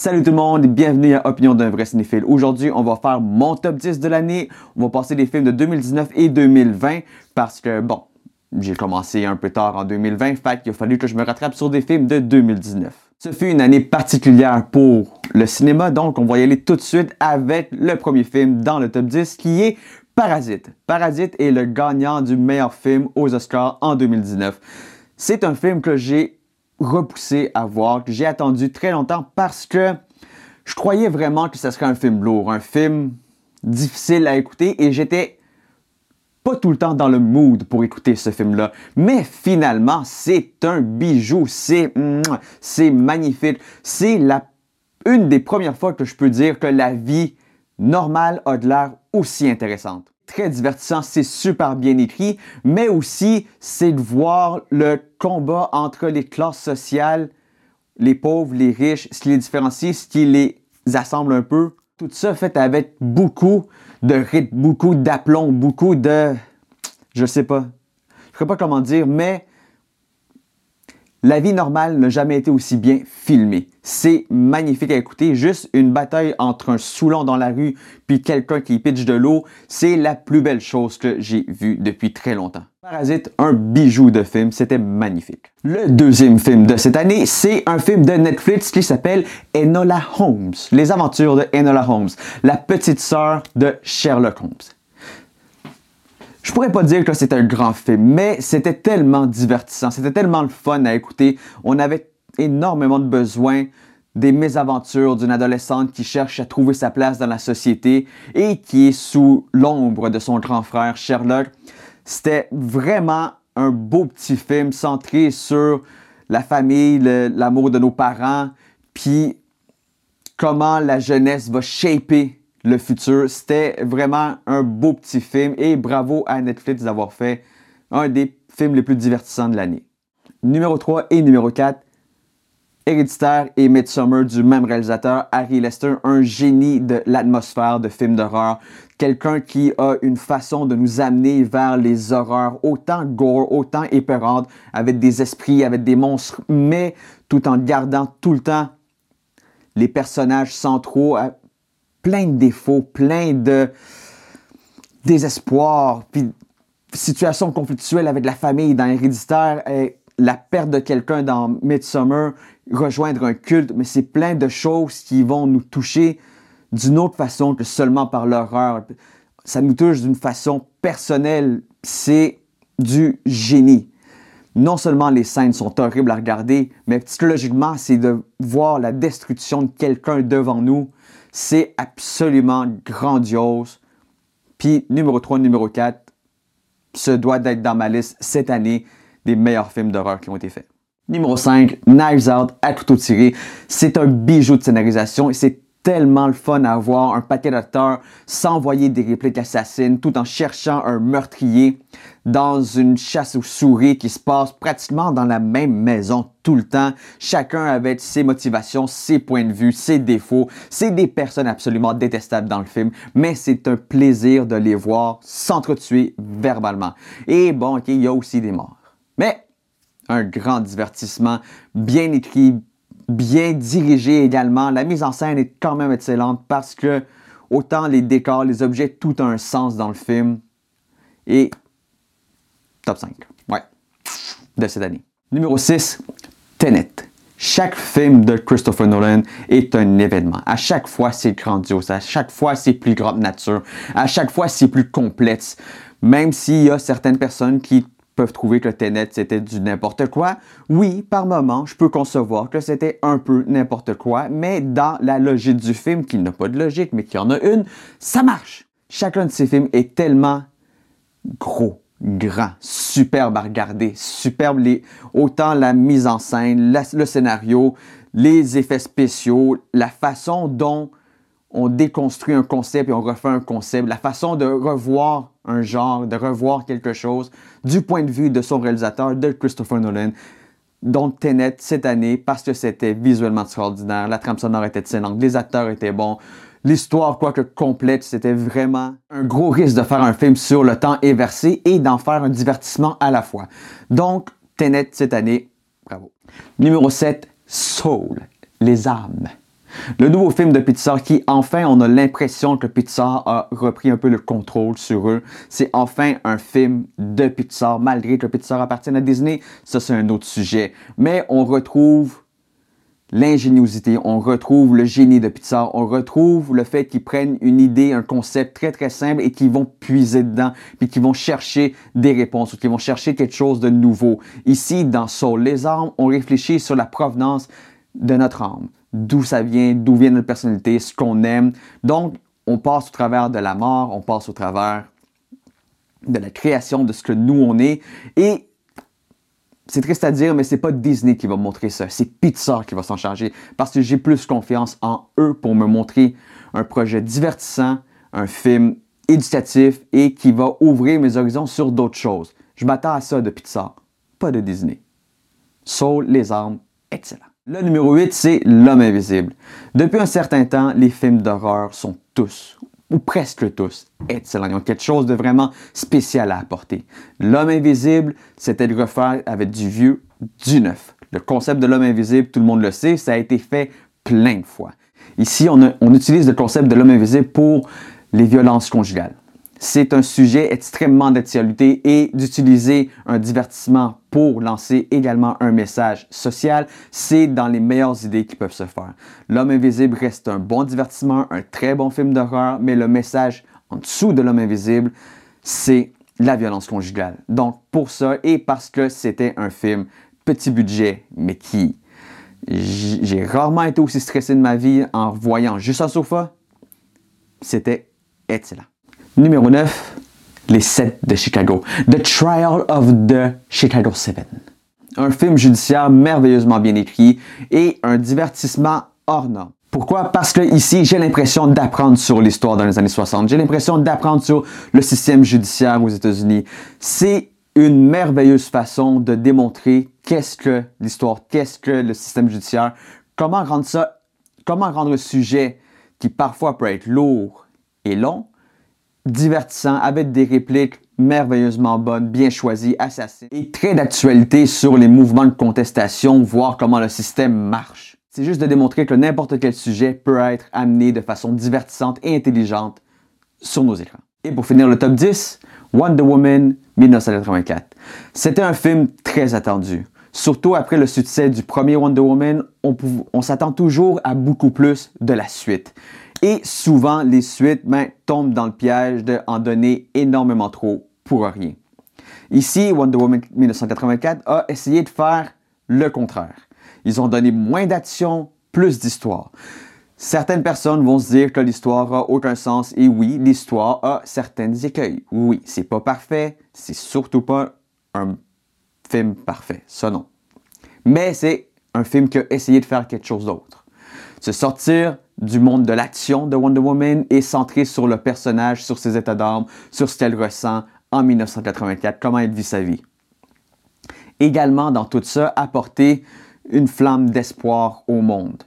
Salut tout le monde, bienvenue à Opinion d'un vrai cinéphile. Aujourd'hui, on va faire mon top 10 de l'année. On va passer des films de 2019 et 2020 parce que, bon, j'ai commencé un peu tard en 2020, fait qu'il a fallu que je me rattrape sur des films de 2019. Ce fut une année particulière pour le cinéma, donc on va y aller tout de suite avec le premier film dans le top 10 qui est Parasite. Parasite est le gagnant du meilleur film aux Oscars en 2019. C'est un film que j'ai repoussé à voir, que j'ai attendu très longtemps parce que je croyais vraiment que ce serait un film lourd, un film difficile à écouter et j'étais pas tout le temps dans le mood pour écouter ce film-là. Mais finalement, c'est un bijou, c'est c'est magnifique. C'est la une des premières fois que je peux dire que la vie normale a de l'air aussi intéressante très divertissant, c'est super bien écrit, mais aussi c'est de voir le combat entre les classes sociales, les pauvres, les riches, ce qui les différencie, ce qui les assemble un peu. Tout ça fait avec beaucoup de rythme, beaucoup d'aplomb, beaucoup de... Je sais pas. Je sais pas comment dire, mais la vie normale n'a jamais été aussi bien filmée. C'est magnifique à écouter. Juste une bataille entre un Soulon dans la rue puis quelqu'un qui pitch de l'eau, c'est la plus belle chose que j'ai vue depuis très longtemps. Parasite, un bijou de film, c'était magnifique. Le deuxième film de cette année, c'est un film de Netflix qui s'appelle Enola Holmes, les aventures de Enola Holmes, la petite sœur de Sherlock Holmes. Je pourrais pas dire que c'était un grand film, mais c'était tellement divertissant, c'était tellement le fun à écouter. On avait énormément de besoin des mésaventures d'une adolescente qui cherche à trouver sa place dans la société et qui est sous l'ombre de son grand frère Sherlock. C'était vraiment un beau petit film centré sur la famille, l'amour de nos parents, puis comment la jeunesse va shaper le futur. C'était vraiment un beau petit film et bravo à Netflix d'avoir fait un des films les plus divertissants de l'année. Numéro 3 et numéro 4, Héréditaire et Midsummer du même réalisateur, Harry Lester, un génie de l'atmosphère de films d'horreur. Quelqu'un qui a une façon de nous amener vers les horreurs, autant gore, autant épeurantes, avec des esprits, avec des monstres, mais tout en gardant tout le temps les personnages centraux plein de défauts, plein de désespoir, puis situation conflictuelle avec la famille dans Héréditaire, et la perte de quelqu'un dans Midsummer, rejoindre un culte, mais c'est plein de choses qui vont nous toucher d'une autre façon que seulement par l'horreur. Ça nous touche d'une façon personnelle. C'est du génie. Non seulement les scènes sont horribles à regarder, mais psychologiquement, c'est de voir la destruction de quelqu'un devant nous c'est absolument grandiose. Puis numéro 3, numéro 4, ce doit être dans ma liste cette année des meilleurs films d'horreur qui ont été faits. Numéro 5, Knives Out à couteau tiré. C'est un bijou de scénarisation et c'est tellement le fun à voir un paquet d'acteurs s'envoyer des répliques assassines tout en cherchant un meurtrier dans une chasse aux souris qui se passe pratiquement dans la même maison tout le temps. Chacun avec ses motivations, ses points de vue, ses défauts. C'est des personnes absolument détestables dans le film, mais c'est un plaisir de les voir s'entretuer verbalement. Et bon, ok, il y a aussi des morts. Mais un grand divertissement, bien écrit, bien dirigé également. La mise en scène est quand même excellente parce que autant les décors, les objets, tout a un sens dans le film. Et top 5, ouais, de cette année. Numéro 6, Tenet. Chaque film de Christopher Nolan est un événement. À chaque fois, c'est grandiose. À chaque fois, c'est plus grande nature. À chaque fois, c'est plus complexe. Même s'il y a certaines personnes qui peuvent trouver que Tenet c'était du n'importe quoi. Oui, par moment, je peux concevoir que c'était un peu n'importe quoi, mais dans la logique du film, qui n'a pas de logique, mais qui en a une, ça marche. Chacun de ces films est tellement gros, grand, superbe à regarder, superbe, les, autant la mise en scène, le scénario, les effets spéciaux, la façon dont on déconstruit un concept et on refait un concept, la façon de revoir un genre, de revoir quelque chose du point de vue de son réalisateur, de Christopher Nolan. Donc Tenet cette année, parce que c'était visuellement extraordinaire, la trame sonore était excellente, les acteurs étaient bons, l'histoire, quoique complète, c'était vraiment un gros risque de faire un film sur le temps inversé et d'en faire un divertissement à la fois. Donc, Tenet cette année, bravo. Numéro 7, Soul, les âmes. Le nouveau film de Pixar qui, enfin, on a l'impression que Pixar a repris un peu le contrôle sur eux. C'est enfin un film de Pixar, malgré que Pixar appartienne à Disney. Ça, c'est un autre sujet. Mais on retrouve l'ingéniosité, on retrouve le génie de Pixar, on retrouve le fait qu'ils prennent une idée, un concept très très simple et qu'ils vont puiser dedans, puis qu'ils vont chercher des réponses ou qu'ils vont chercher quelque chose de nouveau. Ici, dans Soul, les armes, on réfléchit sur la provenance de notre âme, d'où ça vient, d'où vient notre personnalité, ce qu'on aime. Donc, on passe au travers de la mort, on passe au travers de la création de ce que nous on est et c'est triste à dire, mais c'est pas Disney qui va montrer ça. C'est Pixar qui va s'en charger parce que j'ai plus confiance en eux pour me montrer un projet divertissant, un film éducatif et qui va ouvrir mes horizons sur d'autres choses. Je m'attends à ça de Pixar, pas de Disney. Soul, les armes, excellent. Le numéro 8, c'est L'homme invisible. Depuis un certain temps, les films d'horreur sont tous ou presque tous, excellents. Ils ont quelque chose de vraiment spécial à apporter. L'homme invisible, c'était de refaire avec du vieux, du neuf. Le concept de l'homme invisible, tout le monde le sait, ça a été fait plein de fois. Ici, on, on utilise le concept de l'homme invisible pour les violences conjugales c'est un sujet extrêmement d'actualité et d'utiliser un divertissement pour lancer également un message social, c'est dans les meilleures idées qui peuvent se faire. L'homme invisible reste un bon divertissement, un très bon film d'horreur, mais le message en dessous de l'homme invisible, c'est la violence conjugale. Donc pour ça et parce que c'était un film petit budget, mais qui j'ai rarement été aussi stressé de ma vie en voyant juste un sofa, c'était excellent. Numéro 9, Les 7 de Chicago. The Trial of the Chicago 7. Un film judiciaire merveilleusement bien écrit et un divertissement hors norme. Pourquoi? Parce que ici, j'ai l'impression d'apprendre sur l'histoire dans les années 60. J'ai l'impression d'apprendre sur le système judiciaire aux États-Unis. C'est une merveilleuse façon de démontrer qu'est-ce que l'histoire, qu'est-ce que le système judiciaire, comment rendre ça, comment rendre un sujet qui parfois peut être lourd et long, divertissant, avec des répliques merveilleusement bonnes, bien choisies, assassines, et très d'actualité sur les mouvements de contestation, voir comment le système marche. C'est juste de démontrer que n'importe quel sujet peut être amené de façon divertissante et intelligente sur nos écrans. Et pour finir le top 10, Wonder Woman 1984. C'était un film très attendu. Surtout après le succès du premier Wonder Woman, on, on s'attend toujours à beaucoup plus de la suite. Et souvent, les suites ben, tombent dans le piège d'en donner énormément trop pour rien. Ici, Wonder Woman 1984 a essayé de faire le contraire. Ils ont donné moins d'action, plus d'histoire. Certaines personnes vont se dire que l'histoire a aucun sens et oui, l'histoire a certaines écueils. Oui, c'est pas parfait, c'est surtout pas un film parfait, ça non. Mais c'est un film qui a essayé de faire quelque chose d'autre. Se sortir du monde de l'action de Wonder Woman est centré sur le personnage, sur ses états d'âme, sur ce qu'elle ressent en 1984, comment elle vit sa vie? Également, dans tout ça, apporter une flamme d'espoir au monde.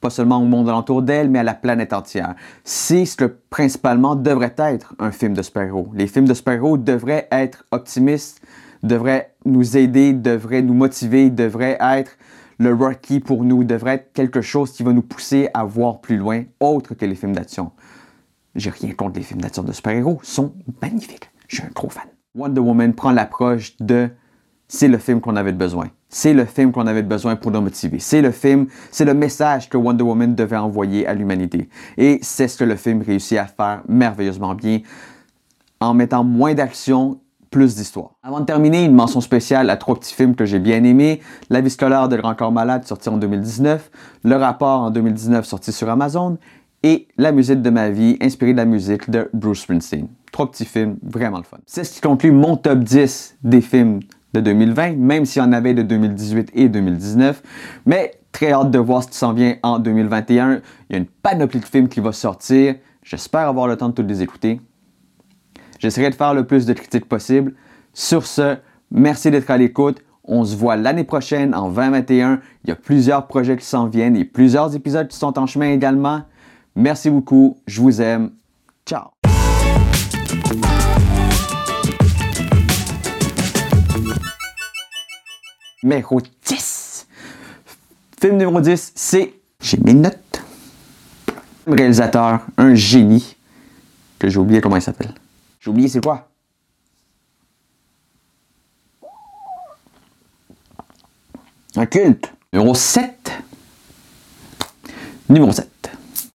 Pas seulement au monde alentour d'elle, mais à la planète entière. C'est ce que principalement devrait être un film de super-héros. Les films de super-héros devraient être optimistes, devraient nous aider, devraient nous motiver, devraient être le Rocky pour nous devrait être quelque chose qui va nous pousser à voir plus loin, autre que les films d'action. J'ai rien contre les films d'action de super-héros, sont magnifiques. Je suis un gros fan. Wonder Woman prend l'approche de c'est le film qu'on avait besoin. C'est le film qu'on avait besoin pour nous motiver. C'est le film, c'est le message que Wonder Woman devait envoyer à l'humanité. Et c'est ce que le film réussit à faire merveilleusement bien en mettant moins d'action plus d'histoire. Avant de terminer, une mention spéciale à trois petits films que j'ai bien aimés. La vie scolaire de Grand Corps Malade, sorti en 2019. Le rapport en 2019, sorti sur Amazon. Et La musique de ma vie, inspirée de la musique de Bruce Springsteen. Trois petits films, vraiment le fun. C'est ce qui conclut mon top 10 des films de 2020, même s'il y en avait de 2018 et 2019. Mais très hâte de voir ce qui s'en vient en 2021. Il y a une panoplie de films qui va sortir. J'espère avoir le temps de tous les écouter. J'essaierai de faire le plus de critiques possible. Sur ce, merci d'être à l'écoute. On se voit l'année prochaine, en 2021. Il y a plusieurs projets qui s'en viennent et plusieurs épisodes qui sont en chemin également. Merci beaucoup. Je vous aime. Ciao. Numéro 10. Film numéro 10, c'est... J'ai mes notes. Réalisateur, un génie, que j'ai oublié comment il s'appelle. J'ai oublié c'est quoi? Un culte. Numéro 7. Numéro 7.